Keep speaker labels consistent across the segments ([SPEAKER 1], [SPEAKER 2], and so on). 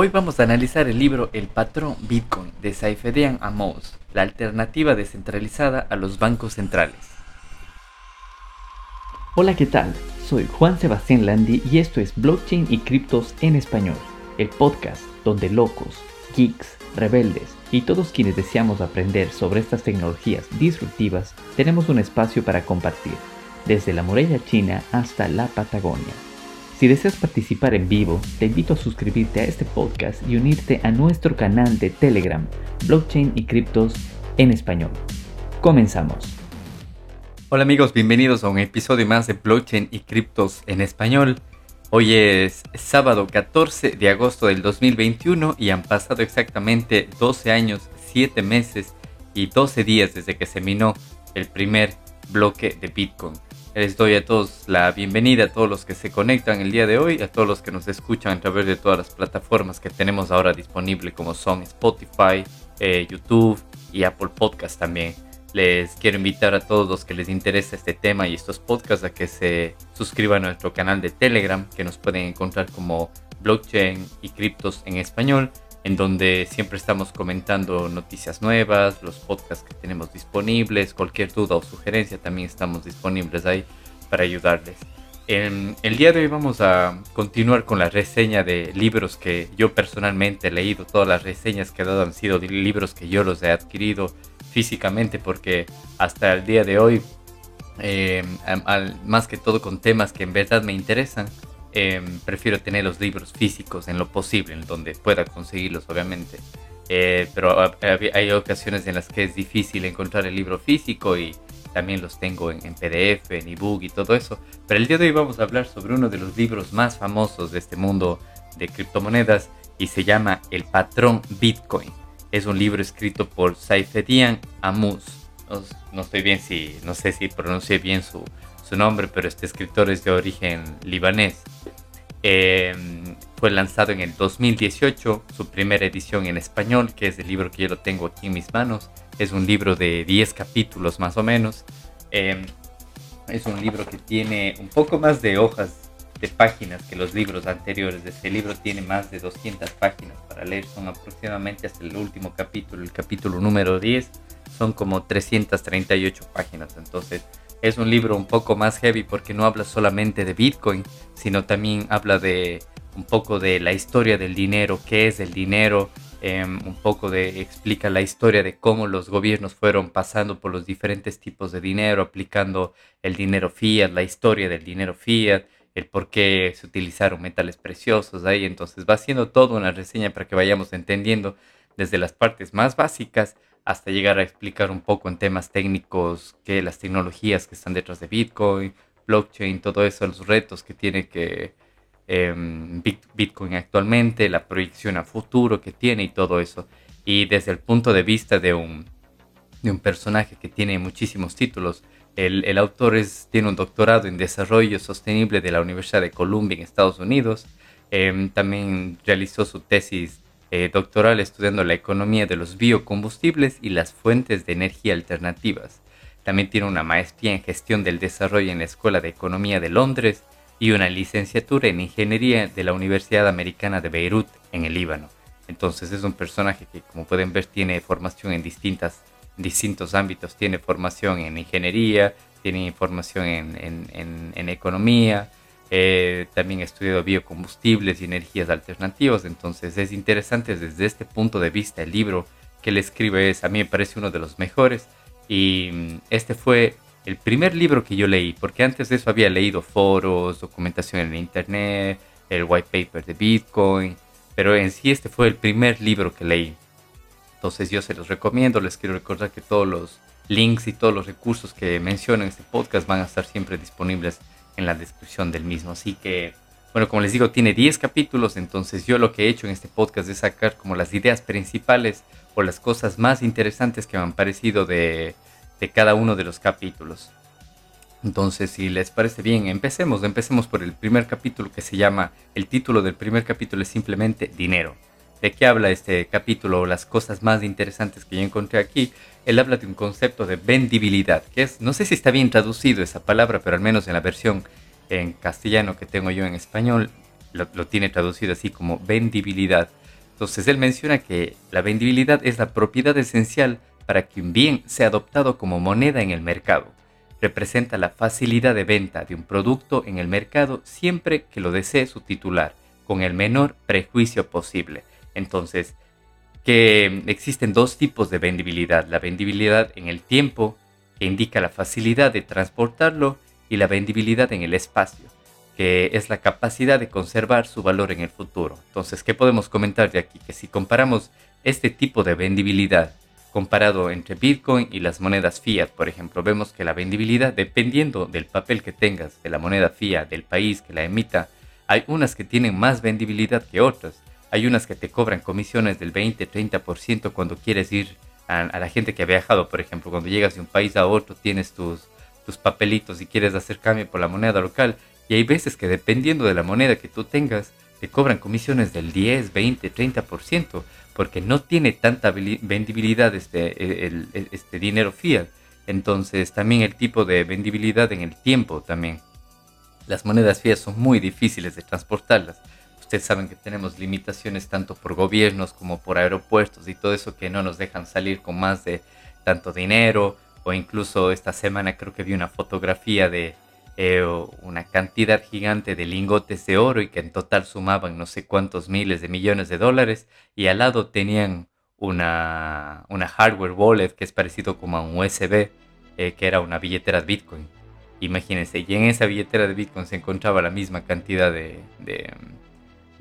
[SPEAKER 1] Hoy vamos a analizar el libro El patrón Bitcoin de Saifedian Amos, la alternativa descentralizada a los bancos centrales.
[SPEAKER 2] Hola, ¿qué tal? Soy Juan Sebastián Landi y esto es Blockchain y Criptos en Español, el podcast donde locos, geeks, rebeldes y todos quienes deseamos aprender sobre estas tecnologías disruptivas tenemos un espacio para compartir, desde la muralla china hasta la Patagonia. Si deseas participar en vivo, te invito a suscribirte a este podcast y unirte a nuestro canal de Telegram, Blockchain y Criptos en Español. Comenzamos.
[SPEAKER 1] Hola amigos, bienvenidos a un episodio más de Blockchain y Criptos en Español. Hoy es sábado 14 de agosto del 2021 y han pasado exactamente 12 años, 7 meses y 12 días desde que se minó el primer bloque de Bitcoin. Les doy a todos la bienvenida, a todos los que se conectan el día de hoy, a todos los que nos escuchan a través de todas las plataformas que tenemos ahora disponibles como son Spotify, eh, YouTube y Apple Podcast también. Les quiero invitar a todos los que les interesa este tema y estos podcasts a que se suscriban a nuestro canal de Telegram, que nos pueden encontrar como blockchain y criptos en español en donde siempre estamos comentando noticias nuevas, los podcasts que tenemos disponibles, cualquier duda o sugerencia también estamos disponibles ahí para ayudarles. En el día de hoy vamos a continuar con la reseña de libros que yo personalmente he leído. Todas las reseñas que he dado han sido libros que yo los he adquirido físicamente porque hasta el día de hoy, eh, más que todo con temas que en verdad me interesan, Em, prefiero tener los libros físicos en lo posible, en donde pueda conseguirlos, obviamente. Eh, pero hay ocasiones en las que es difícil encontrar el libro físico y también los tengo en, PDF, en ebook y todo eso. Pero el día de hoy vamos a hablar sobre uno de los libros más famosos de este mundo de criptomonedas y se llama El patrón Bitcoin. Es un libro escrito por Saifedian Amus. No, no, estoy bien si, no sé si pronuncié bien su, su nombre, pero este escritor es de origen libanés. Em, fue lanzado en el 2018, su primera edición en español, que es el libro que yo lo tengo aquí en mis manos. Es un libro de 10 capítulos más o menos. Em, es un libro que tiene un poco más de hojas de páginas que los libros anteriores. Este libro tiene más de 200 páginas para leer. Son aproximadamente hasta el último capítulo, el capítulo número 10. Son como 338 páginas. Entonces es un libro un poco más heavy porque no habla solamente de Bitcoin, sino también habla de un poco de la historia del dinero, qué es el dinero, em, un poco de explica la historia de cómo los gobiernos fueron pasando por los diferentes tipos de dinero, aplicando el dinero fiat, la historia del dinero fiat, el por qué se utilizaron metales preciosos ahí. Entonces va haciendo toda una reseña para que vayamos entendiendo desde las partes más básicas hasta llegar a explicar un poco en temas técnicos que las tecnologías que están detrás de Bitcoin, blockchain, todo eso, los retos que tiene que em, Bitcoin actualmente, la proyección a futuro que tiene y todo eso. Y desde el punto de vista de un, de un personaje que tiene muchísimos títulos, el, el autor es, tiene un doctorado en desarrollo sostenible de la Universidad de Columbia en Estados Unidos. Em, también realizó su tesis eh, doctoral estudiando la economía de los biocombustibles y las fuentes de energía alternativas. También tiene una maestría en gestión del desarrollo en la Escuela de Economía de Londres y una licenciatura en ingeniería de la Universidad Americana de Beirut en el Líbano. Entonces es un personaje que como pueden ver tiene formación en distintas, distintos ámbitos. Tiene formación en ingeniería, tiene formación en, en economía, eh, también he estudiado biocombustibles y energías alternativas, entonces es interesante desde este punto de vista. El libro que él escribe es, a mí me parece uno de los mejores y mm, este fue el primer libro que yo leí, porque antes de eso había leído foros, documentación en internet, el white paper de Bitcoin, pero en sí este fue el primer libro que leí. Entonces yo se los recomiendo, les quiero recordar que todos los links y todos los recursos que menciono en este podcast van a estar siempre disponibles en la descripción del mismo. Así que, bueno, como les digo, tiene 10 capítulos, entonces yo lo que he hecho en este podcast es sacar como las ideas principales o las cosas más interesantes que me han parecido de, de cada uno de los capítulos. Entonces, si les parece bien, empecemos. Empecemos por el primer capítulo que se llama, el título del primer capítulo es simplemente Dinero. ¿De qué habla este capítulo? Las cosas más interesantes que yo encontré aquí. Él habla de un concepto de vendibilidad, que es, no sé si está bien traducido esa palabra, pero al menos en la versión en castellano que tengo yo en español, lo, tiene traducido así como vendibilidad. Entonces él menciona que la vendibilidad es la propiedad esencial para que un bien sea adoptado como moneda en el mercado. Representa la facilidad de venta de un producto en el mercado siempre que lo desee su titular, con el menor prejuicio posible. Entonces, que existen dos tipos de vendibilidad. La vendibilidad en el tiempo, que indica la facilidad de transportarlo, y la vendibilidad en el espacio, que es la capacidad de conservar su valor en el futuro. Entonces, ¿qué podemos comentar de aquí? Que si comparamos este tipo de vendibilidad comparado entre Bitcoin y las monedas fiat, por ejemplo, vemos que la vendibilidad, dependiendo del papel que tengas, de la moneda fiat, del país que la emita, hay unas que tienen más vendibilidad que otras. Hay unas que te cobran comisiones del 20-30% cuando quieres ir a, a, la gente que ha viajado, por ejemplo, cuando llegas de un país a otro tienes tus, tus papelitos y quieres hacer cambio por la moneda local y hay veces que dependiendo de la moneda que tú tengas, te cobran comisiones del 10, 20, 30%, porque no tiene tanta vendibilidad este, el, este dinero fiat. Entonces también el tipo de vendibilidad en el tiempo también. Las monedas fiat son muy difíciles de transportarlas. Ustedes saben que tenemos limitaciones tanto por gobiernos como por aeropuertos y todo eso que no nos dejan salir con más de tanto dinero. O incluso esta semana creo que vi una fotografía de eh, una cantidad gigante de lingotes de oro y que en total sumaban no sé cuántos miles de millones de dólares y al lado tenían una, una hardware wallet que es parecido como a un USB eh, que era una billetera de Bitcoin. Imagínense, y en esa billetera de Bitcoin se encontraba la misma cantidad de, de,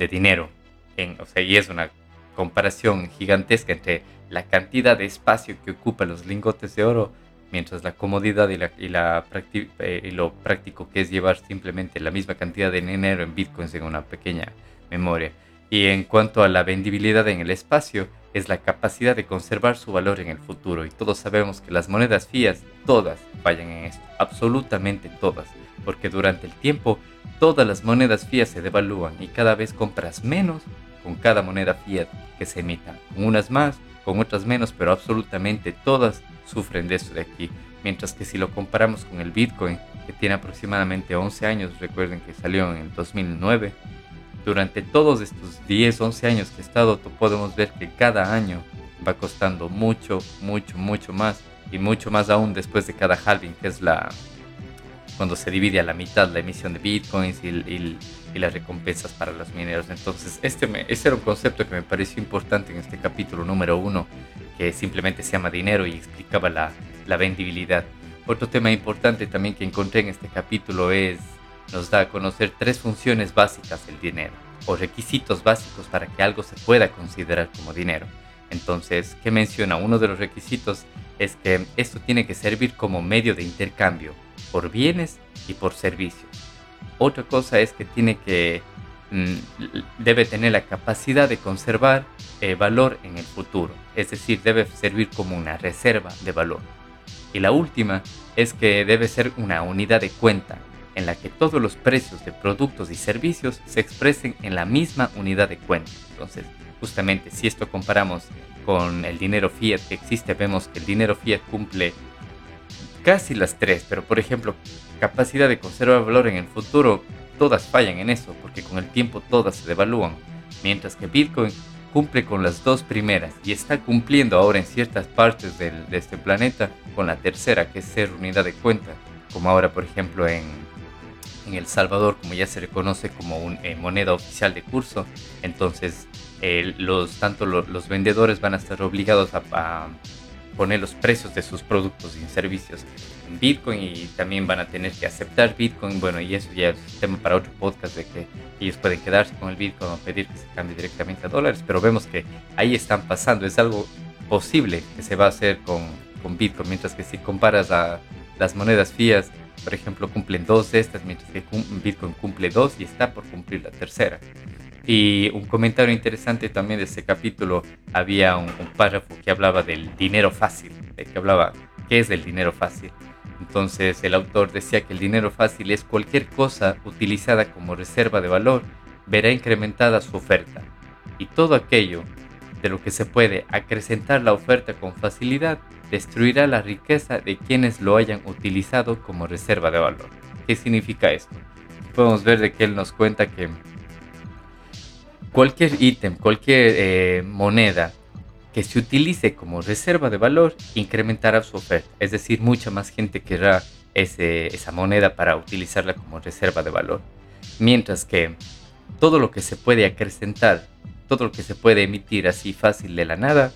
[SPEAKER 1] dinero. En, o sea, y es una comparación gigantesca entre la cantidad de espacio que ocupan los lingotes de oro mientras la comodidad y, la, y, la eh, y lo práctico que es llevar simplemente la misma cantidad de dinero en bitcoins en una pequeña memoria. Y en cuanto a la vendibilidad en el espacio, es la capacidad de conservar su valor en el futuro. Y todos sabemos que las monedas fías, todas fallan en esto, absolutamente todas, porque durante el tiempo todas las monedas fías se devalúan y cada vez compras menos con cada moneda fiat que se emita, con unas más, con otras menos, pero absolutamente todas sufren de eso de aquí. Mientras que si lo comparamos con el Bitcoin, que tiene aproximadamente 11 años, recuerden que salió en el 2009, durante todos estos 10, 11 años que he estado, podemos ver que cada año va costando mucho, mucho, mucho más. Y mucho más aún después de cada halving, que es la cuando se divide a la mitad la emisión de bitcoins y, y, las recompensas para los mineros. Entonces, este, me, este era un concepto que me pareció importante en este capítulo número uno que simplemente se llama dinero y explicaba la, la vendibilidad. Otro tema importante también que encontré en este capítulo es, nos da a conocer tres funciones básicas del dinero, o requisitos básicos para que algo se pueda considerar como dinero. Entonces, ¿qué menciona? Uno de los requisitos es que esto tiene que servir como medio de intercambio por bienes y por servicios. Otra cosa es que tiene que Mm, debe tener la capacidad de conservar eh, valor en el futuro, es decir, debe servir como una reserva de valor. Y la última es que debe ser una unidad de cuenta en la que todos los precios de productos y servicios se expresen en la misma unidad de cuenta. Entonces, justamente si esto comparamos con el dinero fiat que existe, vemos que el dinero fiat cumple casi las tres, pero por ejemplo, capacidad de conservar valor en el futuro todas fallan en eso, porque con el tiempo todas se devalúan, mientras que Bitcoin cumple con las dos primeras y está cumpliendo ahora en ciertas partes de este planeta con la tercera, que es ser unidad de cuenta, como ahora por ejemplo en, en El Salvador, como ya se reconoce como una eh, moneda oficial de curso, entonces los, tanto los vendedores van a estar obligados a poner los precios de sus productos y servicios en Bitcoin y también van a tener que aceptar Bitcoin. Bueno, y eso ya es tema para otro podcast de que ellos pueden quedarse con el Bitcoin o pedir que se cambie directamente a dólares, pero vemos que ahí están pasando. Es algo posible que se va a hacer con, con Bitcoin, mientras que si comparas a las monedas fías, por ejemplo, cumplen dos de estas, mientras que Bitcoin cumple dos y está por cumplir la tercera. Y un comentario interesante también de ese capítulo, había un, párrafo que hablaba del dinero fácil, de que hablaba qué es el dinero fácil. Entonces el autor decía que el dinero fácil es cualquier cosa utilizada como reserva de valor, verá incrementada su oferta. Y todo aquello de lo que se puede acrecentar la oferta con facilidad destruirá la riqueza de quienes lo hayan utilizado como reserva de valor. ¿Qué significa esto? Podemos ver de que él nos cuenta que cualquier ítem, cualquier eh, moneda que se utilice como reserva de valor incrementará su oferta. Es decir, mucha más gente querrá esa moneda para utilizarla como reserva de valor. Mientras que todo lo que se puede acrecentar, todo lo que se puede emitir así fácil de la nada,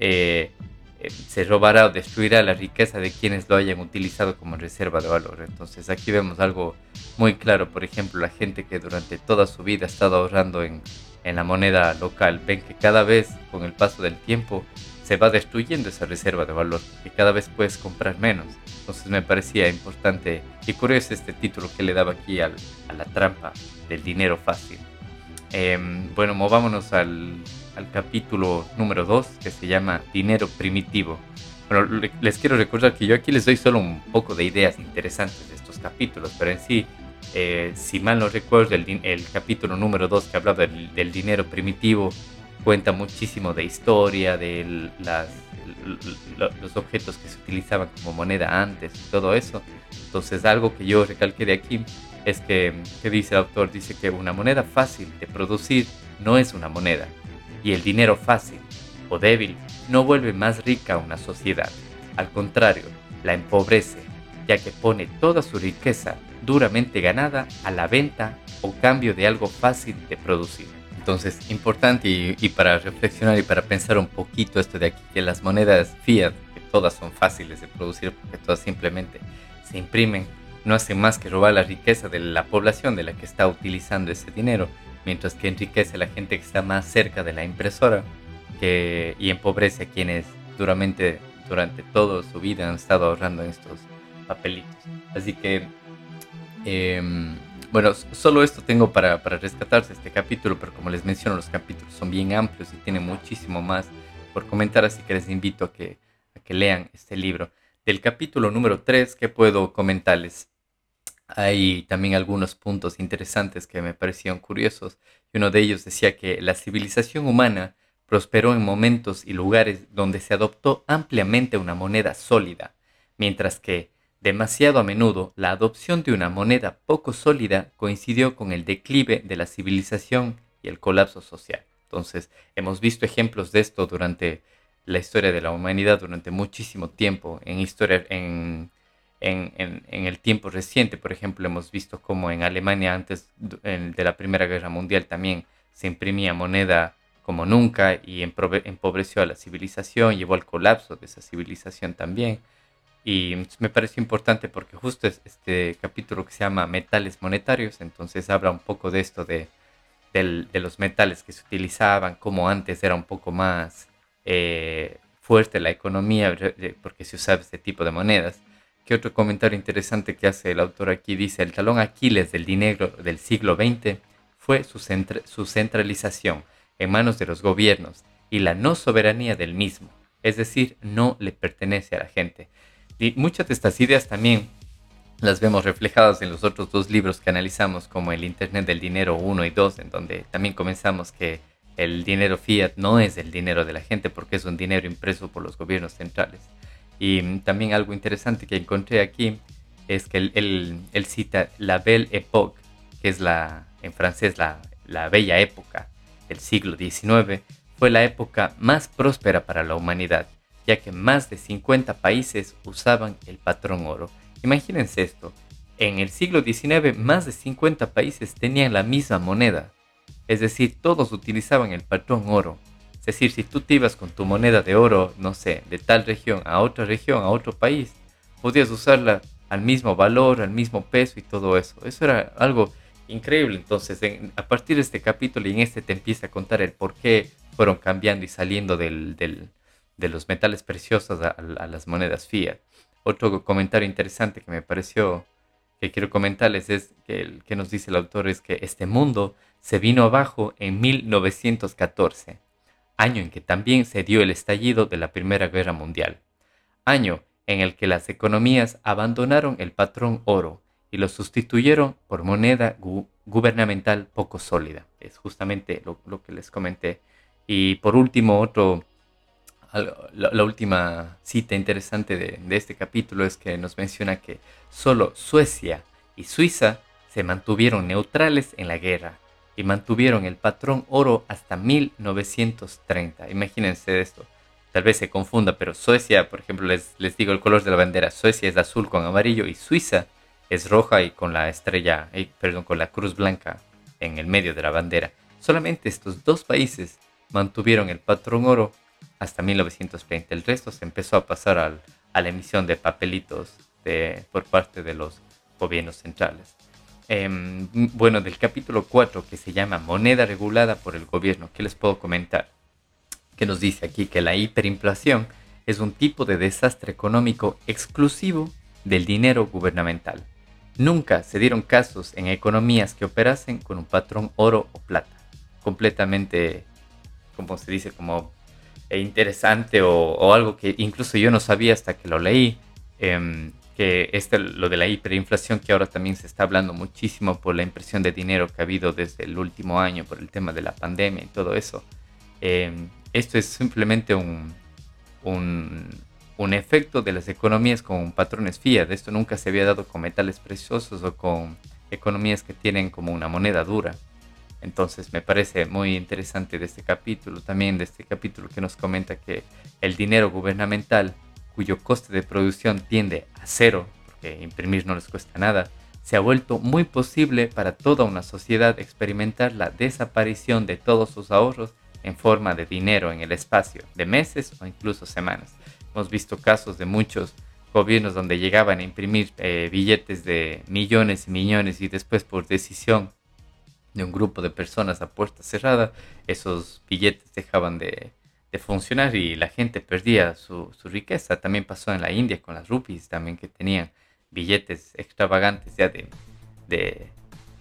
[SPEAKER 1] eh, eh, se robará o destruirá la riqueza de quienes lo hayan utilizado como reserva de valor. Entonces aquí vemos algo muy claro, por ejemplo, la gente que durante toda su vida ha estado ahorrando en, en la moneda local, ven que cada vez con el paso del tiempo se va destruyendo esa reserva de valor, que cada vez puedes comprar menos. Entonces me parecía importante y curioso este título que le daba aquí al, a la trampa del dinero fácil. Em, bueno, movámonos al, al capítulo número 2 que se llama Dinero Primitivo. Bueno, les quiero recordar que yo aquí les doy solo un poco de ideas interesantes de estos capítulos, pero en sí, eh, si mal no recuerdo, el, capítulo número 2 que hablaba del, del dinero primitivo cuenta muchísimo de historia, de los objetos que se utilizaban como moneda antes y todo eso. Entonces algo que yo recalqué de aquí es que, que dice el autor, dice que una moneda fácil de producir no es una moneda y el dinero fácil o débil no vuelve más rica a una sociedad. Al contrario, la empobrece, ya que pone toda su riqueza duramente ganada a la venta o cambio de algo fácil de producir. Entonces, importante y, para reflexionar y para pensar un poquito esto de aquí, que las monedas fiat, que todas son fáciles de producir porque todas simplemente se imprimen, no hacen más que robar la riqueza de la población de la que está utilizando ese dinero, mientras que enriquece a la gente que está más cerca de la impresora y empobrece a quienes duramente, durante toda su vida han estado ahorrando en estos papelitos. Así que... Eh, bueno, solo esto tengo para, rescatarse este capítulo, pero como les menciono, los capítulos son bien amplios y tienen muchísimo más por comentar, así que les invito a que, que lean este libro. Del capítulo número 3, ¿qué puedo comentarles? Hay también algunos puntos interesantes que me parecieron curiosos, y uno de ellos decía que la civilización humana prosperó en momentos y lugares donde se adoptó ampliamente una moneda sólida, mientras que Demasiado a menudo, la adopción de una moneda poco sólida coincidió con el declive de la civilización y el colapso social. Entonces, hemos visto ejemplos de esto durante la historia de la humanidad durante muchísimo tiempo, en, historia, en, el tiempo reciente, por ejemplo, hemos visto cómo en Alemania antes de la Primera Guerra Mundial también se imprimía moneda como nunca y empobreció a la civilización, llevó al colapso de esa civilización también. Y me pareció importante porque justo es este capítulo que se llama Metales Monetarios, entonces habla un poco de esto de, de los metales que se utilizaban, como antes era un poco más eh, fuerte la economía porque se usaba este tipo de monedas. ¿Qué otro comentario interesante que hace el autor aquí? Dice, el talón Aquiles del dinero del siglo XX fue su, su centralización en manos de los gobiernos y la no soberanía del mismo, es decir, no le pertenece a la gente. Y muchas de estas ideas también las vemos reflejadas en los otros dos libros que analizamos, como el Internet del Dinero 1 y 2, en donde también comenzamos que el dinero fiat no es el dinero de la gente porque es un dinero impreso por los gobiernos centrales. Y también algo interesante que encontré aquí es que él, cita la Belle Époque, que es la, en francés la, la bella época del siglo XIX, fue la época más próspera para la humanidad ya que más de 50 países usaban el patrón oro. Imagínense esto, en el siglo XIX más de 50 países tenían la misma moneda, es decir, todos utilizaban el patrón oro. Es decir, si tú te ibas con tu moneda de oro, no sé, de tal región a otra región, a otro país, podías usarla al mismo valor, al mismo peso y todo eso. Eso era algo increíble. Entonces, a partir de este capítulo y en este te empieza a contar el por qué fueron cambiando y saliendo del, de los metales preciosos a, las monedas fiat. Otro comentario interesante que me pareció que quiero comentarles es que el que nos dice el autor es que este mundo se vino abajo en 1914, año en que también se dio el estallido de la Primera Guerra Mundial, año en el que las economías abandonaron el patrón oro y lo sustituyeron por moneda gubernamental poco sólida. Es justamente lo, lo, que les comenté. Y por último, otro la, última cita interesante de, este capítulo es que nos menciona que solo Suecia y Suiza se mantuvieron neutrales en la guerra, y mantuvieron el patrón oro hasta 1930. Imagínense esto. Tal vez se confunda, pero Suecia, por ejemplo, les, digo el color de la bandera. Suecia es azul con amarillo y Suiza es roja y con la estrella, perdón, con la cruz blanca en el medio de la bandera. Solamente estos dos países mantuvieron el patrón oro hasta 1930. El resto se empezó a pasar a la emisión de papelitos por parte de los gobiernos centrales. Em, bueno, del capítulo 4 que se llama Moneda regulada por el gobierno, ¿qué les puedo comentar? Que nos dice aquí que la hiperinflación es un tipo de desastre económico exclusivo del dinero gubernamental. Nunca se dieron casos en economías que operasen con un patrón oro o plata. Completamente, como se dice, como interesante o, algo que incluso yo no sabía hasta que lo leí. Em, que este, lo de la hiperinflación que ahora también se está hablando muchísimo por la impresión de dinero que ha habido desde el último año por el tema de la pandemia y todo eso. Em, esto es simplemente un, un, un, efecto de las economías con patrones fiat. Esto nunca se había dado con metales preciosos o con economías que tienen como una moneda dura. Entonces me parece muy interesante de este capítulo, también de este capítulo que nos comenta que el dinero gubernamental cuyo coste de producción tiende a cero, porque imprimir no les cuesta nada, se ha vuelto muy posible para toda una sociedad experimentar la desaparición de todos sus ahorros en forma de dinero en el espacio de meses o incluso semanas. Hemos visto casos de muchos gobiernos donde llegaban a imprimir eh, billetes de millones y millones y después por decisión de un grupo de personas a puerta cerrada, esos billetes dejaban de, de funcionar y la gente perdía su, riqueza. También pasó en la India con las rupees, también que tenían billetes extravagantes ya de, de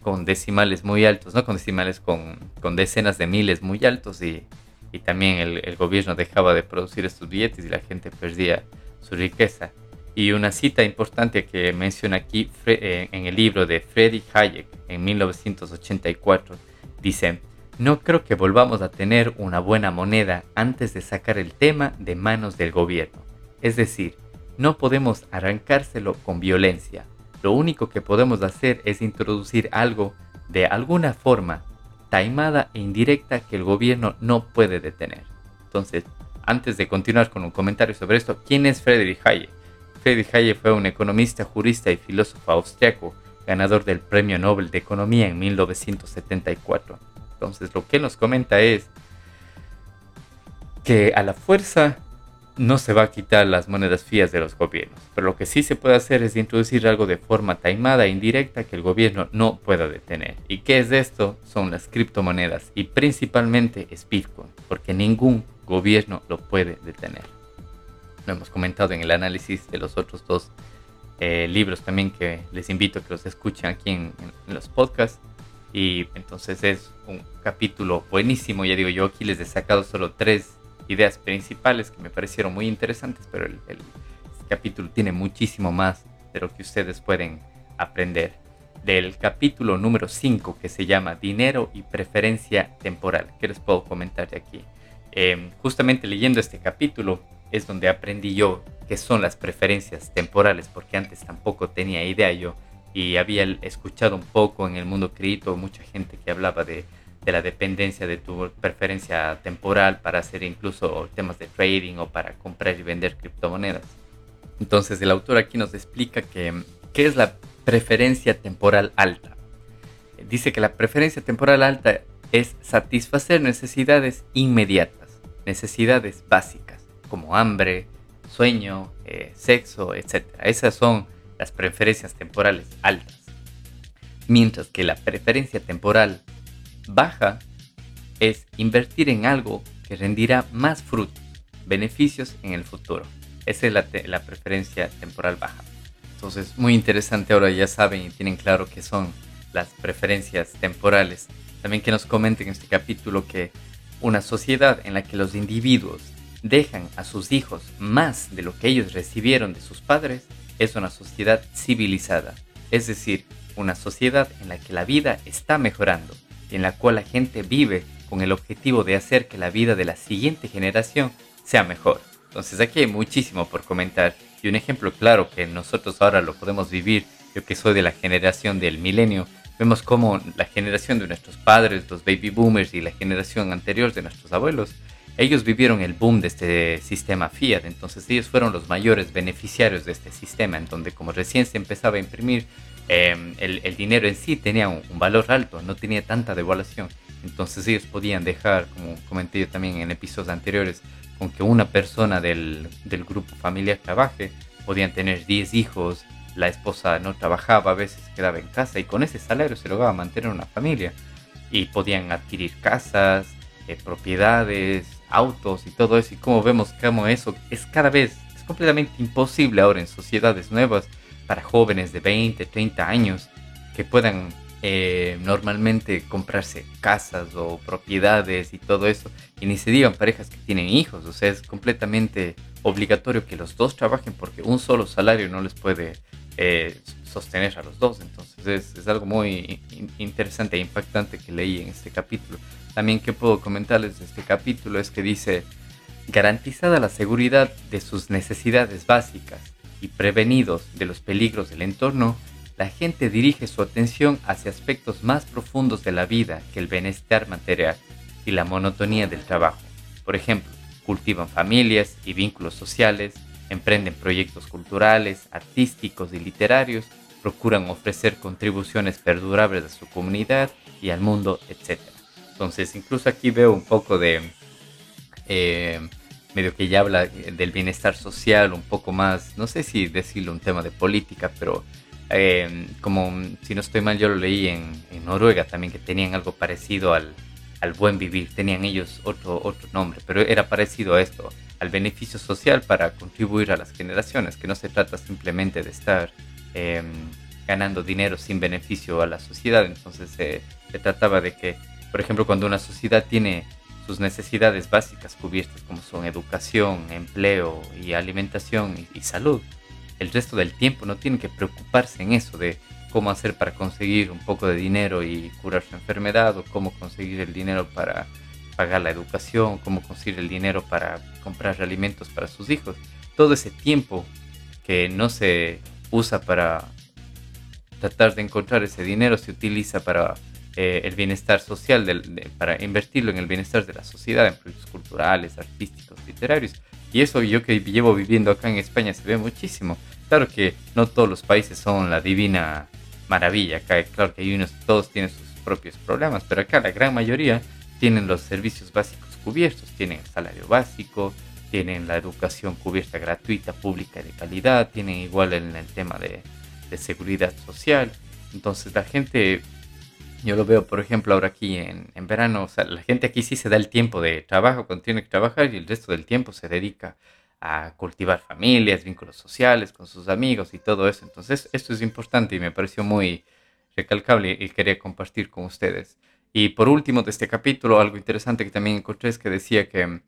[SPEAKER 1] con decimales muy altos, ¿no? Con decimales con, con decenas de miles muy altos y, y también el, el, gobierno dejaba de producir estos billetes y la gente perdía su riqueza. Y una cita importante que menciona aquí eh, en el libro de Friedrich Hayek en 1984 dice, no creo que volvamos a tener una buena moneda antes de sacar el tema de manos del gobierno. Es decir, no podemos arrancárselo con violencia. Lo único que podemos hacer es introducir algo de alguna forma taimada e indirecta que el gobierno no puede detener. Entonces, antes de continuar con un comentario sobre esto, ¿quién es Friedrich Hayek? Friedrich Hayek fue un economista, jurista y filósofo austriaco, ganador del Premio Nobel de Economía en 1974. Entonces lo que nos comenta es que a la fuerza no se va a quitar las monedas fías de los gobiernos, pero lo que sí se puede hacer es introducir algo de forma taimada e indirecta que el gobierno no pueda detener. ¿Y qué es esto? Son las criptomonedas y principalmente es Bitcoin, porque ningún gobierno lo puede detener. Lo hemos comentado en el análisis de los otros dos eh, libros también que les invito a que los escuchen aquí en los podcasts. Y entonces es un capítulo buenísimo. Ya digo, yo aquí les he sacado solo tres ideas principales que me parecieron muy interesantes, pero el, el este capítulo tiene muchísimo más de lo que ustedes pueden aprender. Del capítulo número 5 que se llama Dinero y Preferencia Temporal. ¿Qué les puedo comentar de aquí? Em, justamente leyendo este capítulo es donde aprendí yo qué son las preferencias temporales, porque antes tampoco tenía idea yo y había escuchado un poco en el mundo cripto mucha gente que hablaba de, de, la dependencia de tu preferencia temporal para hacer incluso temas de trading o para comprar y vender criptomonedas. Entonces el autor aquí nos explica que qué es la preferencia temporal alta. Dice que la preferencia temporal alta es satisfacer necesidades inmediatas, necesidades básicas como hambre, sueño, eh, sexo, etc. Esas son las preferencias temporales altas, mientras que la preferencia temporal baja es invertir en algo que rendirá más frutos, beneficios en el futuro. Esa es la, la preferencia temporal baja. Entonces, muy interesante ahora ya saben y tienen claro qué son las preferencias temporales. También que nos comenten en este capítulo que una sociedad en la que los individuos dejan a sus hijos más de lo que ellos recibieron de sus padres es una sociedad civilizada, es decir, una sociedad en la que la vida está mejorando y en la cual la gente vive con el objetivo de hacer que la vida de la siguiente generación sea mejor. Entonces aquí hay muchísimo por comentar y un ejemplo claro que nosotros ahora lo podemos vivir, yo que soy de la generación del milenio, vemos cómo la generación de nuestros padres, los baby boomers y la generación anterior de nuestros abuelos, ellos vivieron el boom de este sistema fiat, entonces ellos fueron los mayores beneficiarios de este sistema, en donde como recién se empezaba a imprimir, em, el, dinero en sí tenía un, valor alto, no tenía tanta devaluación, entonces ellos podían dejar, como comenté yo también en episodios anteriores, con que una persona del, del grupo familiar trabaje, podían tener 10 hijos, la esposa no trabajaba, a veces quedaba en casa y con ese salario se lograba mantener una familia y podían adquirir casas, eh, propiedades, autos y todo eso. Y como vemos como eso es cada vez, es completamente imposible ahora en sociedades nuevas para jóvenes de 20, 30 años que puedan eh, normalmente comprarse casas o propiedades y todo eso. Y ni se digan parejas que tienen hijos. O sea, es completamente obligatorio que los dos trabajen porque un solo salario no les puede eh, sostener a los dos. Entonces es, algo muy interesante e impactante que leí en este capítulo. También que puedo comentarles de este capítulo es que dice, garantizada la seguridad de sus necesidades básicas y prevenidos de los peligros del entorno, la gente dirige su atención hacia aspectos más profundos de la vida que el bienestar material y la monotonía del trabajo. Por ejemplo, cultivan familias y vínculos sociales, emprenden proyectos culturales, artísticos y literarios, procuran ofrecer contribuciones perdurables a su comunidad y al mundo, etc. Entonces, incluso aquí veo un poco de, eh, medio que ya habla del bienestar social, un poco más, no sé si decirlo un tema de política, pero eh, como si no estoy mal, yo lo leí en, en Noruega también, que tenían algo parecido al, al buen vivir. Tenían ellos otro, otro nombre, pero era parecido a esto, al beneficio social para contribuir a las generaciones, que no se trata simplemente de estar em, ganando dinero sin beneficio a la sociedad. Entonces se trataba de que, por ejemplo, cuando una sociedad tiene sus necesidades básicas cubiertas, como son educación, empleo y alimentación y salud, el resto del tiempo no tienen que preocuparse en eso de cómo hacer para conseguir un poco de dinero y curar su enfermedad o cómo conseguir el dinero para pagar la educación, cómo conseguir el dinero para comprar alimentos para sus hijos. Todo ese tiempo que no se usa para tratar de encontrar ese dinero se utiliza para eh, el bienestar social, para invertirlo en el bienestar de la sociedad, en proyectos culturales, artísticos, literarios. Y eso yo que llevo viviendo acá en España se ve muchísimo. Claro que no todos los países son la divina maravilla. Acá, claro que hay unos, todos tienen sus propios problemas, pero acá la gran mayoría tienen los servicios básicos cubiertos, tienen el salario básico, tienen la educación cubierta gratuita, pública y de calidad, tienen igual en el tema de, seguridad social. Entonces la gente, yo lo veo por ejemplo ahora aquí en, en, verano, o sea, la gente aquí sí se da el tiempo de trabajo cuando tiene que trabajar y el resto del tiempo se dedica a cultivar familias, vínculos sociales con sus amigos y todo eso. Entonces, esto es importante y me pareció muy recalcable y quería compartir con ustedes. Y por último de este capítulo, algo interesante que también encontré es que decía que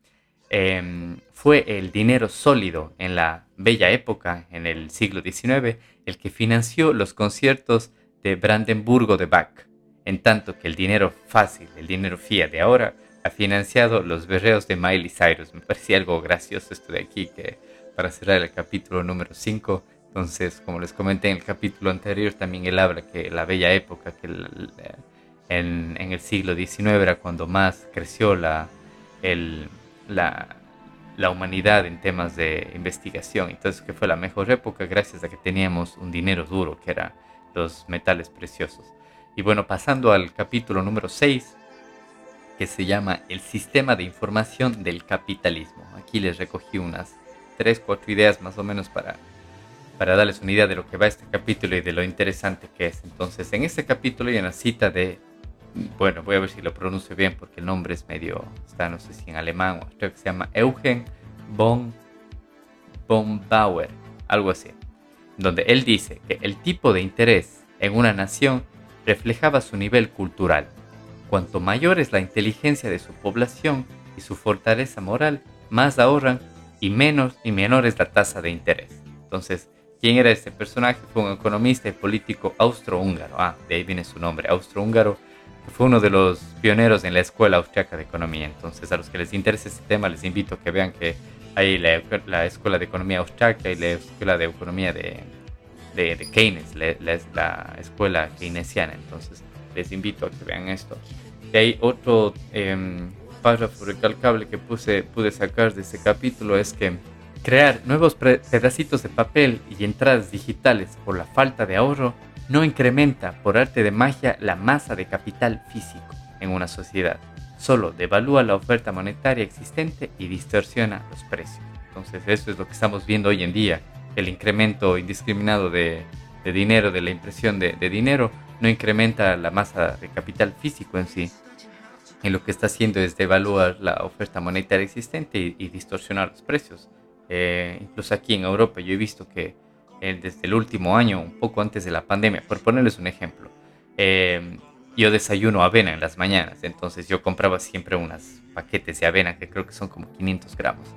[SPEAKER 1] em, fue el dinero sólido en la bella época, en el siglo XIX, el que financió los conciertos de Brandenburgo de Bach, en tanto que el dinero fácil, el dinero fiat de ahora, ha financiado los berreos de Miley Cyrus. Me parecía algo gracioso esto de aquí, que para cerrar el capítulo número 5, entonces, como les comenté en el capítulo anterior, también él habla que la bella época, que en, el siglo XIX era cuando más creció la, la, la humanidad en temas de investigación. Entonces, que fue la mejor época gracias a que teníamos un dinero duro, que eran los metales preciosos. Y bueno, pasando al capítulo número 6, que se llama El Sistema de Información del Capitalismo. Aquí les recogí unas 3, 4 ideas más o menos para, para darles una idea de lo que va este capítulo y de lo interesante que es. Entonces, en este capítulo hay una cita de, bueno, voy a ver si lo pronuncio bien porque el nombre es medio, está no sé si en alemán o creo que se llama Eugen von, von Bauer, algo así, donde él dice que el tipo de interés en una nación reflejaba su nivel cultural Cuanto mayor es la inteligencia de su población y su fortaleza moral, más ahorran y menos y menor es la tasa de interés. Entonces, ¿quién era este personaje? Fue un economista y político austrohúngaro. Ah, de ahí viene su nombre, austrohúngaro. Fue uno de los pioneros en la Escuela Austriaca de Economía. Entonces, a los que les interese este tema, les invito a que vean que hay la, Escuela de Economía Austriaca y la Escuela de Economía de, de, Keynes, la, la, escuela keynesiana. Entonces, les invito a que vean esto. Y hay otro em, párrafo recalcable que puse, pude sacar de este capítulo, es que crear nuevos pedacitos de papel y entradas digitales por la falta de ahorro no incrementa por arte de magia la masa de capital físico en una sociedad, solo devalúa la oferta monetaria existente y distorsiona los precios. Entonces eso es lo que estamos viendo hoy en día, el incremento indiscriminado de, dinero, de la impresión de, dinero, no incrementa la masa de capital físico en sí. Y lo que está haciendo es devaluar la oferta monetaria existente y, distorsionar los precios. Eh, incluso aquí en Europa yo he visto que eh, desde el último año, un poco antes de la pandemia, por ponerles un ejemplo, eh, yo desayuno avena en las mañanas, entonces yo compraba siempre unos paquetes de avena que creo que son como 500 gramos.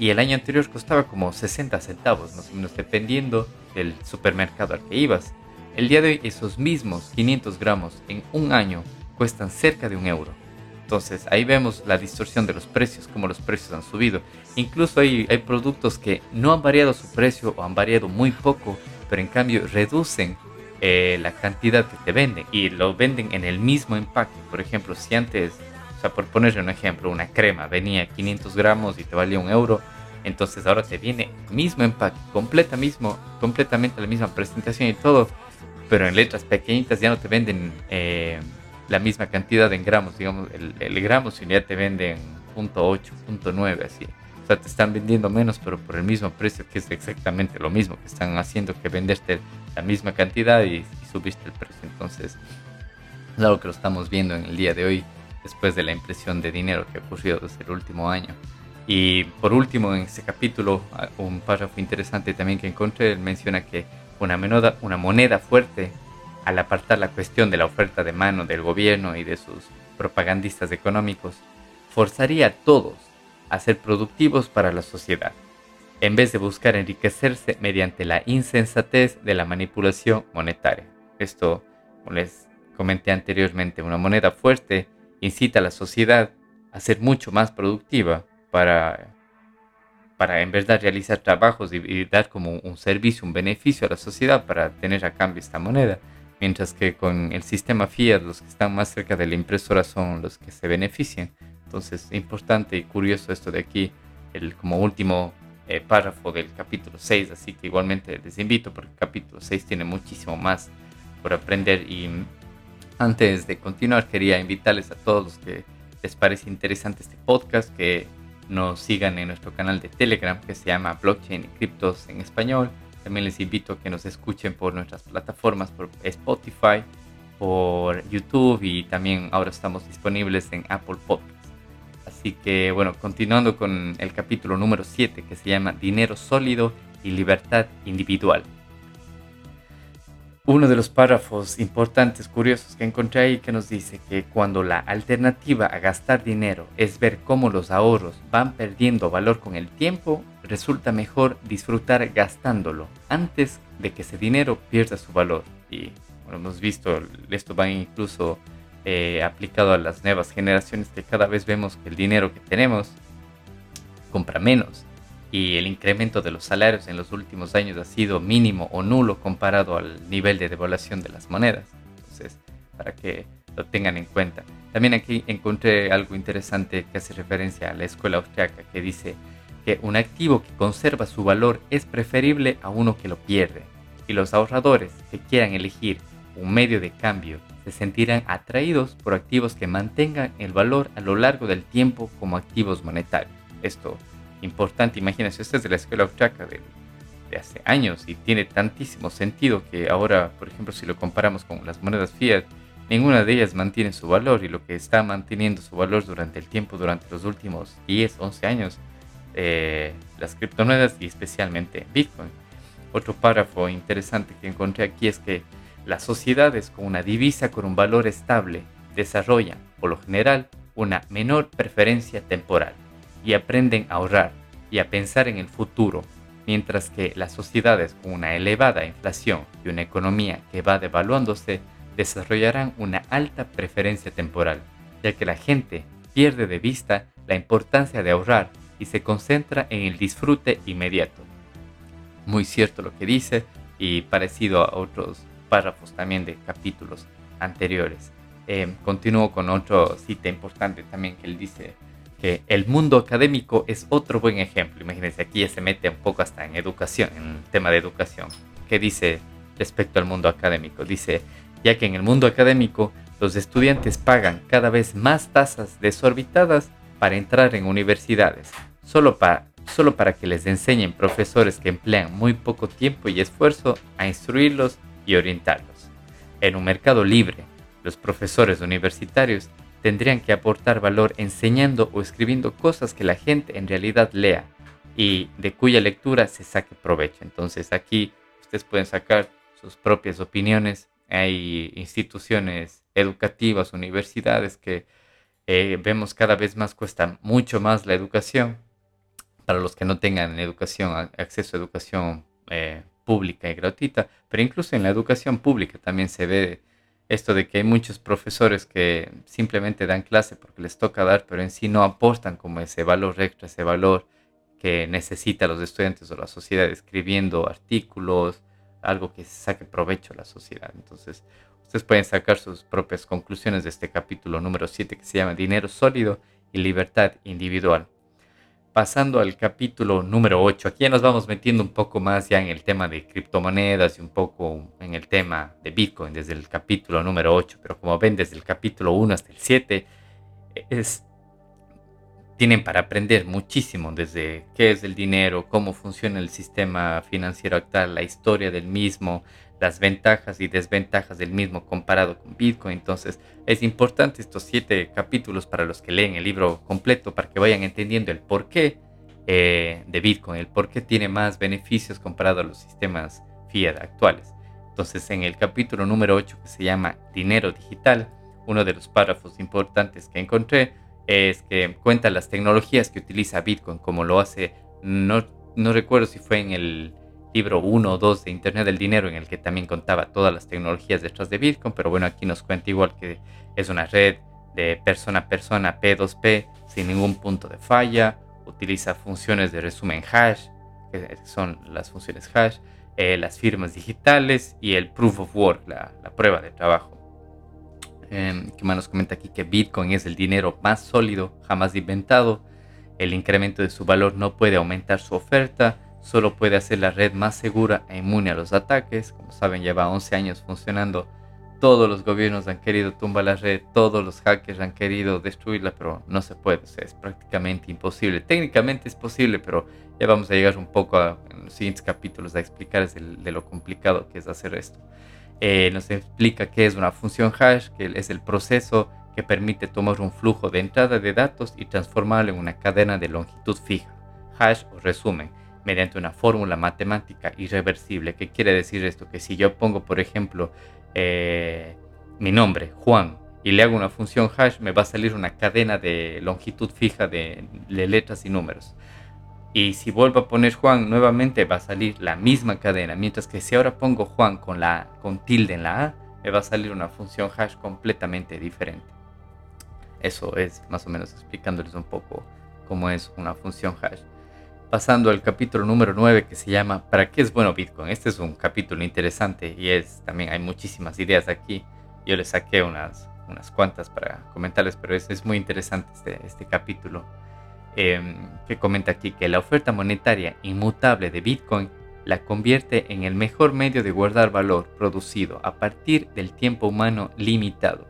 [SPEAKER 1] Y el año anterior costaba como 60 centavos, más o menos dependiendo del supermercado al que ibas. El día de hoy esos mismos 500 gramos en un año cuestan cerca de un euro. Entonces ahí vemos la distorsión de los precios, como los precios han subido. Incluso hay, hay productos que no han variado su precio o han variado muy poco, pero en cambio reducen eh, la cantidad que te venden y lo venden en el mismo empaque. Por ejemplo, si antes, o sea, por ponerle un ejemplo, una crema venía 500 gramos y te valía un euro, entonces ahora te viene mismo empaque, completa mismo, completamente la misma presentación y todo, pero en letras pequeñitas ya no te venden eh, la misma cantidad en gramos, digamos, el, el gramo si ya te venden .8, .9, así. O sea, te están vendiendo menos, pero por el mismo precio, que es exactamente lo mismo, que están haciendo que venderte la misma cantidad y, subiste el precio. Entonces, es algo que lo estamos viendo en el día de hoy, después de la impresión de dinero que ha ocurrido desde el último año. Y por último, en este capítulo, un párrafo interesante también que encontré, él menciona que una, una moneda fuerte al apartar la cuestión de la oferta de mano del gobierno y de sus propagandistas económicos, forzaría a todos a ser productivos para la sociedad, en vez de buscar enriquecerse mediante la insensatez de la manipulación monetaria. Esto, como les comenté anteriormente, una moneda fuerte incita a la sociedad a ser mucho más productiva para, para en verdad realizar trabajos y, y dar como un servicio, un beneficio a la sociedad para tener a cambio esta moneda mientras que con el sistema Fiat los que están más cerca de la impresora son los que se benefician. Entonces, importante y curioso esto de aquí, el como último eh, párrafo del capítulo 6, así que igualmente les invito porque el capítulo 6 tiene muchísimo más por aprender y antes de continuar quería invitarles a todos los que les parece interesante este podcast que nos sigan en nuestro canal de Telegram que se llama Blockchain y Criptos en Español también les invito a que nos escuchen por nuestras plataformas, por Spotify, por YouTube y también ahora estamos disponibles en Apple Podcasts. Así que bueno, continuando con el capítulo número 7 que se llama Dinero sólido y libertad individual. Uno de los párrafos importantes, curiosos que encontré ahí que nos dice que cuando la alternativa a gastar dinero es ver cómo los ahorros van perdiendo valor con el tiempo, resulta mejor disfrutar gastándolo antes de que ese dinero pierda su valor. Y bueno, hemos visto, esto va incluso eh, aplicado a las nuevas generaciones que cada vez vemos que el dinero que tenemos compra menos y el incremento de los salarios en los últimos años ha sido mínimo o nulo comparado al nivel de devaluación de las monedas. Entonces, para que lo tengan en cuenta. También aquí encontré algo interesante que hace referencia a la escuela austriaca que dice que un activo que conserva su valor es preferible a uno que lo pierde, y los ahorradores que quieran elegir un medio de cambio se sentirán atraídos por activos que mantengan el valor a lo largo del tiempo como activos monetarios. Esto importante, imagínense, esto es de la escuela austriaca de, de hace años y tiene tantísimo sentido que ahora, por ejemplo, si lo comparamos con las monedas fiat, ninguna de ellas mantiene su valor y lo que está manteniendo su valor durante el tiempo, durante los últimos 10, 11 años, eh, las criptomonedas y especialmente Bitcoin. Otro párrafo interesante que encontré aquí es que las sociedades con una divisa con un valor estable desarrollan, por lo general, una menor preferencia temporal y aprenden a ahorrar y a pensar en el futuro, mientras que las sociedades con una elevada inflación y una economía que va devaluándose desarrollarán una alta preferencia temporal, ya que la gente pierde de vista la importancia de ahorrar y se concentra en el disfrute inmediato. Muy cierto lo que dice, y parecido a otros párrafos también de capítulos anteriores. Eh, continúo con otro cita importante también que él dice que el mundo académico es otro buen ejemplo. Imagínense, aquí ya se mete un poco hasta en educación, en tema de educación. ¿Qué dice respecto al mundo académico? Dice, ya que en el mundo académico los estudiantes pagan cada vez más tasas desorbitadas para entrar en universidades, solo para, solo para que les enseñen profesores que emplean muy poco tiempo y esfuerzo a instruirlos y orientarlos. En un mercado libre, los profesores universitarios tendrían que aportar valor enseñando o escribiendo cosas que la gente en realidad lea y de cuya lectura se saque provecho. Entonces aquí ustedes pueden sacar sus propias opiniones. Hay instituciones educativas, universidades que eh, vemos cada vez más cuesta mucho más la educación para los que no tengan educación, acceso a educación eh, pública y gratuita, pero incluso en la educación pública también se ve esto de que hay muchos profesores que simplemente dan clase porque les toca dar, pero en sí no aportan como ese valor extra, ese valor que necesita los estudiantes o la sociedad escribiendo artículos, algo que saque provecho a la sociedad. Entonces, ustedes pueden sacar sus propias conclusiones de este capítulo número 7 que se llama Dinero sólido y libertad individual pasando al capítulo número 8, aquí ya nos vamos metiendo un poco más ya en el tema de criptomonedas y un poco en el tema de Bitcoin desde el capítulo número 8, pero como ven desde el capítulo 1 hasta el 7, es, tienen para aprender muchísimo desde qué es el dinero, cómo funciona el sistema financiero actual, la historia del mismo, las ventajas y desventajas del mismo comparado con Bitcoin. Entonces es importante estos siete capítulos para los que leen el libro completo, para que vayan entendiendo el porqué eh, de Bitcoin, el por qué tiene más beneficios comparado a los sistemas fiat actuales. Entonces en el capítulo número 8 que se llama Dinero Digital, uno de los párrafos importantes que encontré es que cuenta las tecnologías que utiliza Bitcoin, como lo hace, no, no recuerdo si fue en el libro 1 o 2 de Internet del Dinero en el que también contaba todas las tecnologías detrás de Bitcoin, pero bueno, aquí nos cuenta igual que es una red de persona a persona P2P sin ningún punto de falla, utiliza funciones de resumen hash, que son las funciones hash, eh, las firmas digitales y el proof of work, la, prueba de trabajo. Eh, que más nos comenta aquí que Bitcoin es el dinero más sólido jamás inventado, el incremento de su valor no puede aumentar su oferta, solo puede hacer la red más segura e inmune a los ataques. Como saben, lleva 11 años funcionando. Todos los gobiernos han querido tumbar la red, todos los hackers han querido destruirla, pero no se puede, es prácticamente imposible. Técnicamente es posible, pero ya vamos a llegar un poco a, en los siguientes capítulos a explicar de lo complicado que es hacer esto. Eh, nos explica qué es una función hash, que es el proceso que permite tomar un flujo de entrada de datos y transformarlo en una cadena de longitud fija. Hash o resumen mediante una fórmula matemática irreversible. ¿Qué quiere decir esto? Que si yo pongo, por ejemplo, eh, mi nombre, Juan, y le hago una función hash, me va a salir una cadena de longitud fija de, letras y números. Y si vuelvo a poner Juan nuevamente va a salir la misma cadena, mientras que si ahora pongo Juan con, la, con tilde en la A, me va a salir una función hash completamente diferente. Eso es más o menos explicándoles un poco cómo es una función hash pasando al capítulo número 9 que se llama ¿Para qué es bueno Bitcoin? Este es un capítulo interesante y es también hay muchísimas ideas aquí. Yo le saqué unas, unas cuantas para comentarles, pero es, es muy interesante este, este capítulo em, que comenta aquí que la oferta monetaria inmutable de Bitcoin la convierte en el mejor medio de guardar valor producido a partir del tiempo humano limitado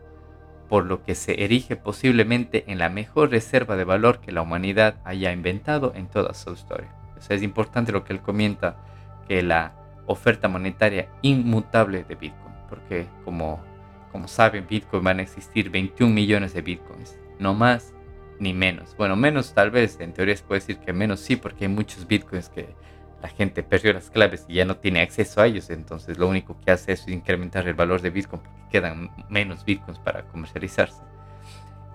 [SPEAKER 1] por lo que se erige posiblemente en la mejor reserva de valor que la humanidad haya inventado en toda su historia. es importante lo que él comenta, que la oferta monetaria inmutable de Bitcoin, porque como, como saben, Bitcoin van a existir 21 millones de Bitcoins, no más ni menos. Bueno, menos tal vez, en teoría se puede decir que menos sí, porque hay muchos Bitcoins que la gente perdió las claves y ya no tiene acceso a ellos, entonces lo único que hace es incrementar el valor de Bitcoin porque quedan menos Bitcoins para comercializarse.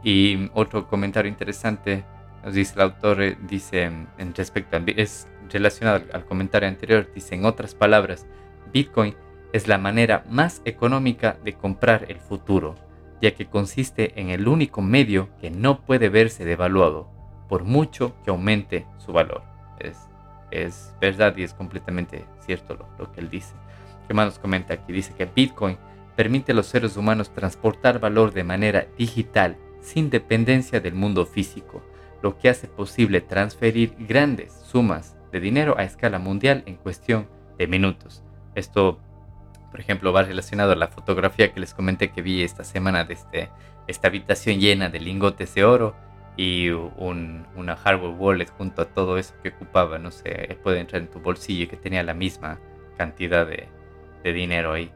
[SPEAKER 1] Y otro comentario interesante nos dice el autor, eh, dice en respecto al, es relacionado al, comentario anterior, dice en otras palabras, Bitcoin es la manera más económica de comprar el futuro, ya que consiste en el único medio que no puede verse devaluado, por mucho que aumente su valor. Es es verdad y es completamente cierto lo, que él dice. ¿Qué más nos comenta aquí? Dice que Bitcoin permite a los seres humanos transportar valor de manera digital sin dependencia del mundo físico, lo que hace posible transferir grandes sumas de dinero a escala mundial en cuestión de minutos. Esto, por ejemplo, va relacionado a la fotografía que les comenté que vi esta semana de este, esta habitación llena de lingotes de oro y una hardware wallet junto a todo eso que ocupaba, no sé, puede entrar en tu bolsillo y que tenía la misma cantidad de, dinero ahí.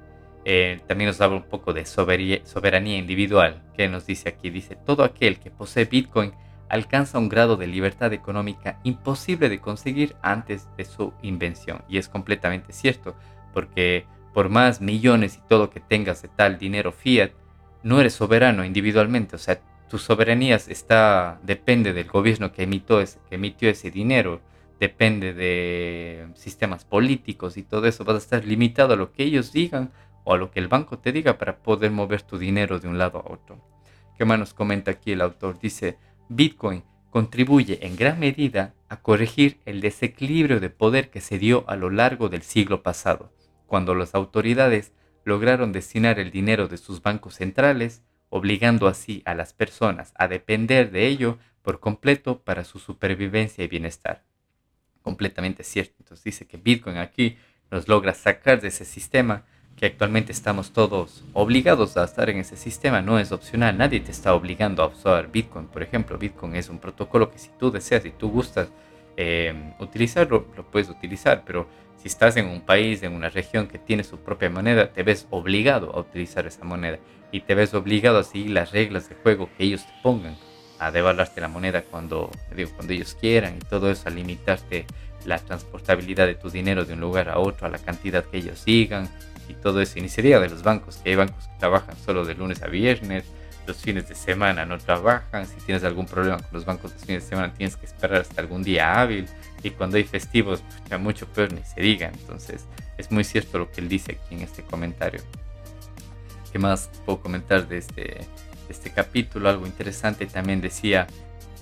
[SPEAKER 1] Eh, también nos habla un poco de soberanía individual, que nos dice aquí, dice, todo aquel que posee Bitcoin alcanza un grado de libertad económica imposible de conseguir antes de su invención. Y es completamente cierto, porque por más millones y todo que tengas de tal dinero fiat, no eres soberano individualmente, o sea, tu soberanía está, depende del gobierno que emitió, ese, que emitió ese dinero, depende de sistemas políticos y todo eso. Vas a estar limitado a lo que ellos digan o a lo que el banco te diga para poder mover tu dinero de un lado a otro. ¿Qué más nos comenta aquí el autor? Dice, Bitcoin contribuye en gran medida a corregir el desequilibrio de poder que se dio a lo largo del siglo pasado, cuando las autoridades lograron destinar el dinero de sus bancos centrales obligando así a las personas a depender de ello por completo para su supervivencia y bienestar. Completamente cierto. Entonces dice que Bitcoin aquí nos logra sacar de ese sistema que actualmente estamos todos obligados a estar en ese sistema, no es opcional, nadie te está obligando a usar Bitcoin, por ejemplo, Bitcoin es un protocolo que si tú deseas y tú gustas eh, utilizarlo, lo puedes utilizar, pero si estás en un país, en una región que tiene su propia moneda, te ves obligado a utilizar esa moneda y te ves obligado a seguir las reglas de juego que ellos te pongan, a devaluarte la moneda cuando, digo, cuando ellos quieran y todo eso, a limitarte la transportabilidad de tu dinero de un lugar a otro, a la cantidad que ellos sigan y todo eso. Iniciaría de los bancos, que hay bancos que trabajan solo de lunes a viernes, los fines de semana no trabajan, si tienes algún problema con los bancos de fines de semana tienes que esperar hasta algún día hábil y cuando hay festivos, mucho peor ni se diga. Entonces, es muy cierto lo que él dice aquí en este comentario. ¿Qué más puedo comentar de este, este capítulo? Algo interesante también decía,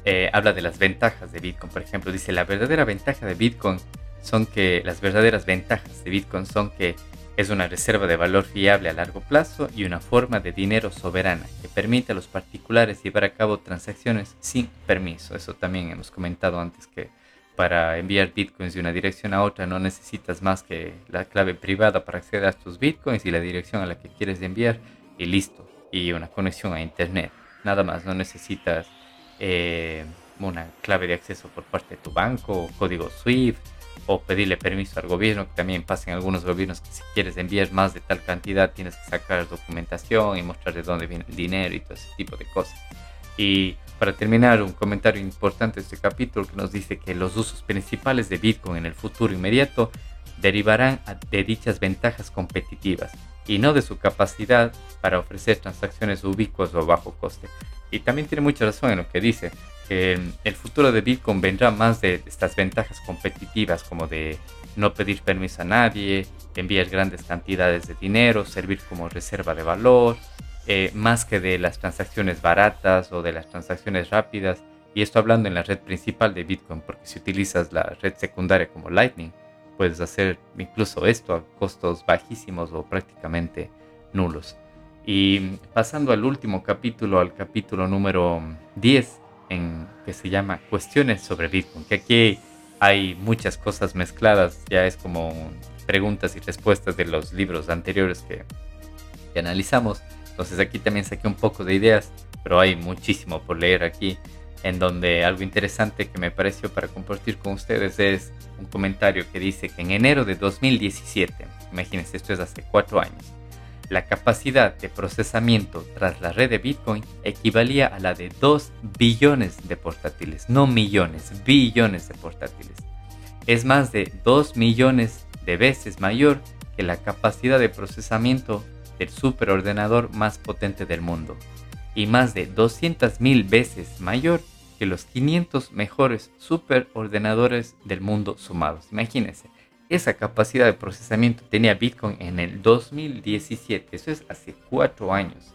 [SPEAKER 1] eh, habla de las ventajas de Bitcoin. Por ejemplo, dice, la verdadera ventaja de Bitcoin son que, las verdaderas ventajas de Bitcoin son que es una reserva de valor fiable a largo plazo y una forma de dinero soberana que permite a los particulares llevar a cabo transacciones sin permiso. Eso también hemos comentado antes que para enviar bitcoins de una dirección a otra no necesitas más que la clave privada para acceder a tus bitcoins y la dirección a la que quieres enviar y listo. Y una conexión a internet. Nada más, no necesitas eh, una clave de acceso por parte de tu banco, código SWIFT o pedirle permiso al gobierno, que también pasa en algunos gobiernos que si quieres enviar más de tal cantidad tienes que sacar documentación y mostrar de dónde viene el dinero y todo ese tipo de cosas. Y para terminar, un comentario importante de este capítulo que nos dice que los usos principales de Bitcoin en el futuro inmediato derivarán de dichas ventajas competitivas y no de su capacidad para ofrecer transacciones ubicuas o bajo coste. Y también tiene mucha razón en lo que dice, que el futuro de Bitcoin vendrá más de estas ventajas competitivas como de no pedir permiso a nadie, enviar grandes cantidades de dinero, servir como reserva de valor, eh, más que de las transacciones baratas o de las transacciones rápidas. Y esto hablando en la red principal de Bitcoin, porque si utilizas la red secundaria como Lightning, puedes hacer incluso esto a costos bajísimos o prácticamente nulos. Y pasando al último capítulo, al capítulo número 10, en, que se llama Cuestiones sobre Bitcoin, que aquí hay muchas cosas mezcladas, ya es como preguntas y respuestas de los libros anteriores que, que analizamos. Entonces aquí también saqué un poco de ideas, pero hay muchísimo por leer aquí, en donde algo interesante que me pareció para compartir con ustedes es un comentario que dice que en enero de 2017, imagínense, esto es hace cuatro años, la capacidad de procesamiento tras la red de Bitcoin equivalía a la de 2 billones de portátiles, no millones, billones de portátiles. Es más de 2 millones de veces mayor que la capacidad de procesamiento el superordenador más potente del mundo y más de 200.000 veces mayor que los 500 mejores superordenadores del mundo sumados. Imagínense, esa capacidad de procesamiento tenía Bitcoin en el 2017, eso es hace 4 años.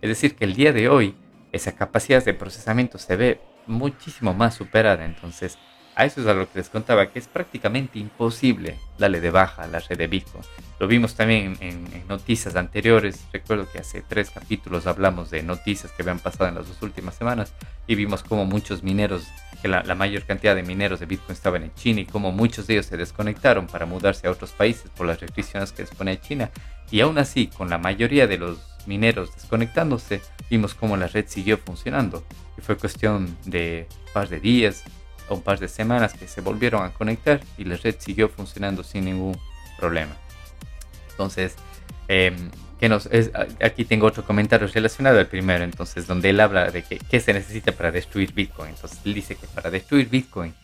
[SPEAKER 1] Es decir, que el día de hoy esa capacidad de procesamiento se ve muchísimo más superada. Entonces, A eso es a lo que les contaba, que es prácticamente imposible darle de baja a la red de Bitcoin. Lo vimos también en, noticias anteriores. Recuerdo que hace tres capítulos hablamos de noticias que habían pasado en las dos últimas semanas y vimos cómo muchos mineros, que la, la mayor cantidad de mineros de Bitcoin estaban en China y cómo muchos de ellos se desconectaron para mudarse a otros países por las restricciones que les pone China. Y aún así, con la mayoría de los mineros desconectándose, vimos cómo la red siguió funcionando. Y fue cuestión de un par de días, un par de semanas que se volvieron a conectar y la red siguió funcionando sin ningún problema. Entonces, em, que nos, aquí tengo otro comentario relacionado al primero, entonces, donde él habla de que, qué se necesita para destruir Bitcoin. Entonces, él dice que para destruir Bitcoin,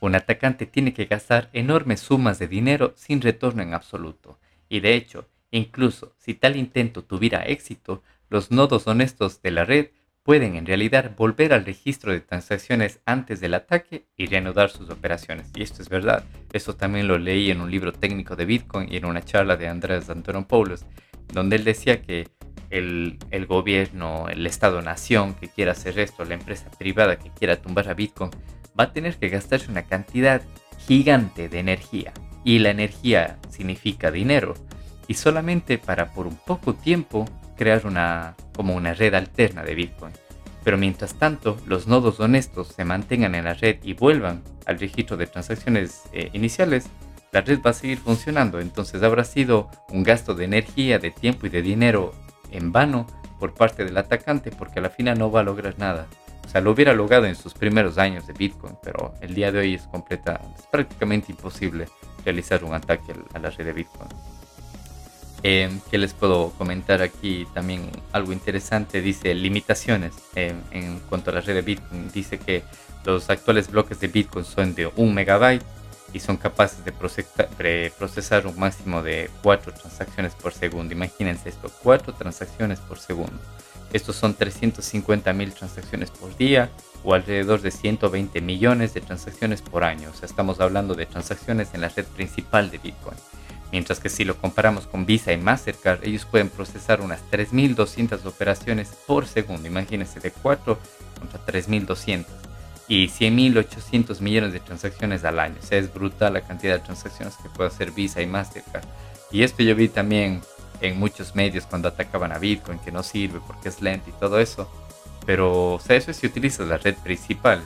[SPEAKER 1] un atacante tiene que gastar enormes sumas de dinero sin retorno en absoluto. Y de hecho, incluso si tal intento tuviera éxito, los nodos honestos de la red pueden en realidad volver al registro de transacciones antes del ataque y reanudar sus operaciones. Y esto es verdad. Eso también lo leí en un libro técnico de Bitcoin y en una charla de Andrés Antonopoulos, donde él decía que el, el gobierno, el Estado-nación que quiera hacer esto, la empresa privada que quiera tumbar a Bitcoin, va a tener que gastarse una cantidad gigante de energía. Y la energía significa dinero. Y solamente para por un poco tiempo crear una, como una red alterna de Bitcoin. Pero mientras tanto, los nodos honestos se mantengan en la red y vuelvan al registro de transacciones eh, iniciales, la red va a seguir funcionando. Entonces habrá sido un gasto de energía, de tiempo y de dinero en vano por parte del atacante porque a la final no va a lograr nada. O sea, lo hubiera logrado en sus primeros años de Bitcoin, pero el día de hoy es completa, es prácticamente imposible realizar un ataque a la red de Bitcoin. Eh, ¿Qué les puedo comentar aquí? También algo interesante, dice limitaciones em, en cuanto a la red de Bitcoin. Dice que los actuales bloques de Bitcoin son de 1 megabyte y son capaces de procesar un máximo de 4 transacciones por segundo. Imagínense esto, 4 transacciones por segundo. Estos son 350 mil transacciones por día o alrededor de 120 millones de transacciones por año. O sea, estamos hablando de transacciones en la red principal de Bitcoin. Mientras que si lo comparamos con Visa y Mastercard, ellos pueden procesar unas 3.200 operaciones por segundo. Imagínense, de 4 contra 3.200. Y 100.800 millones de transacciones al año. O sea, es brutal la cantidad de transacciones que puede hacer Visa y Mastercard. Y esto yo vi también en muchos medios cuando atacaban a Bitcoin, que no sirve porque es lento y todo eso. Pero, o sea, eso es si utilizas la red principal.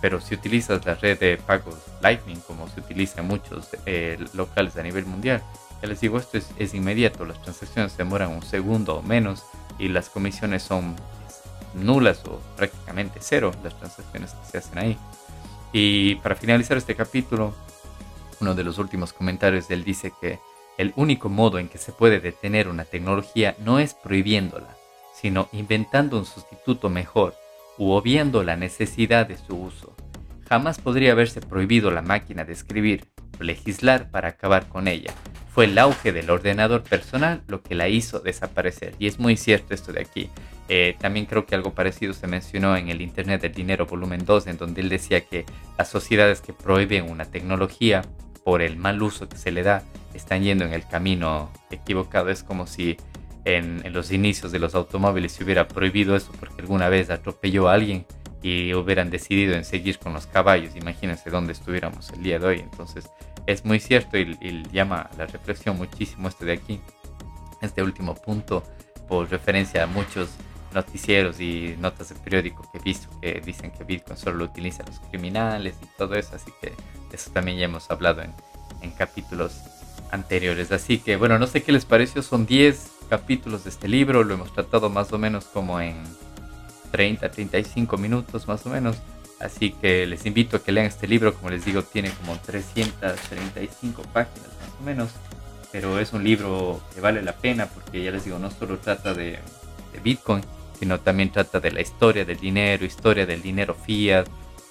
[SPEAKER 1] Pero si utilizas la red de pagos Lightning, como se utiliza en muchos eh, locales a nivel mundial, ya les digo, esto es, inmediato. Las transacciones demoran un segundo o menos y las comisiones son nulas o prácticamente cero las transacciones que se hacen ahí. Y para finalizar este capítulo, uno de los últimos comentarios él dice que el único modo en que se puede detener una tecnología no es prohibiéndola, sino inventando un sustituto mejor u obviando la necesidad de su uso. Jamás podría haberse prohibido la máquina de escribir, o legislar para acabar con ella. Fue el auge del ordenador personal lo que la hizo desaparecer. Y es muy cierto esto de aquí. Eh, también creo que algo parecido se mencionó en el Internet del Dinero volumen 2, en donde él decía que las sociedades que prohíben una tecnología por el mal uso que se le da están yendo en el camino equivocado. Es como si en, los inicios de los automóviles se hubiera prohibido eso porque alguna vez atropelló a alguien y hubieran decidido en seguir con los caballos. Imagínense dónde estuviéramos el día de hoy. Entonces es muy cierto y, llama la reflexión muchísimo este de aquí, este último punto, por referencia a muchos noticieros y notas de periódico que he visto que dicen que Bitcoin solo lo utilizan los criminales y todo eso. Así que eso también ya hemos hablado en, en capítulos anteriores. Así que bueno, no sé qué les pareció, son 10 capítulos de este libro, lo hemos tratado más o menos como en 30, 35 minutos más o menos. Así que les invito a que lean este libro, como les digo, tiene como 335 páginas más o menos, pero es un libro que vale la pena porque ya les digo, no solo trata de, Bitcoin, sino también trata de la historia del dinero, historia del dinero fiat,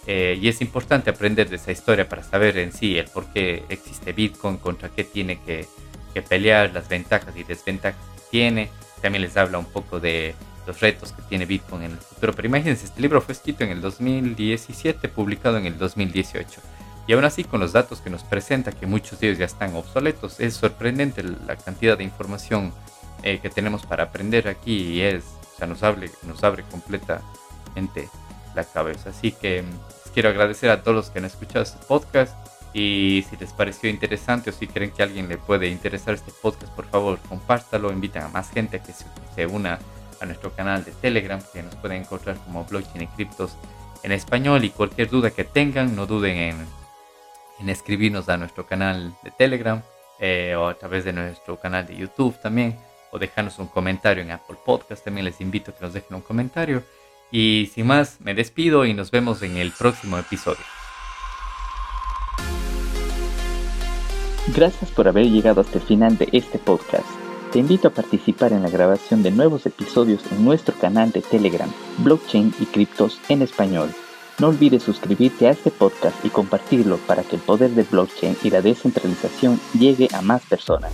[SPEAKER 1] eh, y es importante aprender de esa historia para saber en sí el por qué existe Bitcoin, contra qué tiene que, que pelear, las ventajas y desventajas tiene. También les habla un poco de los retos que tiene Bitcoin en el futuro. Pero imagínense, este libro fue escrito en el 2017, publicado en el 2018. Y aún así, con los datos que nos presenta, que muchos de ellos ya están obsoletos, es sorprendente la cantidad de información eh, que tenemos para aprender aquí y es, o sea, nos, nos abre completamente la cabeza. Así que quiero agradecer a todos los que han escuchado este podcast y si les pareció interesante o si creen que a alguien le puede interesar este podcast, por favor, compártalo, inviten a más gente a que se, una a nuestro canal de Telegram, que nos pueden encontrar como Blockchain y Criptos en español y cualquier duda que tengan, no duden en, en escribirnos a nuestro canal de Telegram eh, o a través de nuestro canal de YouTube también o dejarnos un comentario en Apple Podcast. También les invito a que nos dejen un comentario. Y sin más, me despido y nos vemos en el próximo episodio.
[SPEAKER 2] Gracias por haber llegado hasta el final de este podcast. Te invito a participar en la grabación de nuevos episodios en nuestro canal de Telegram, Blockchain y Criptos en Español. No olvides suscribirte a este podcast y compartirlo para que el poder de blockchain y la descentralización llegue a más personas.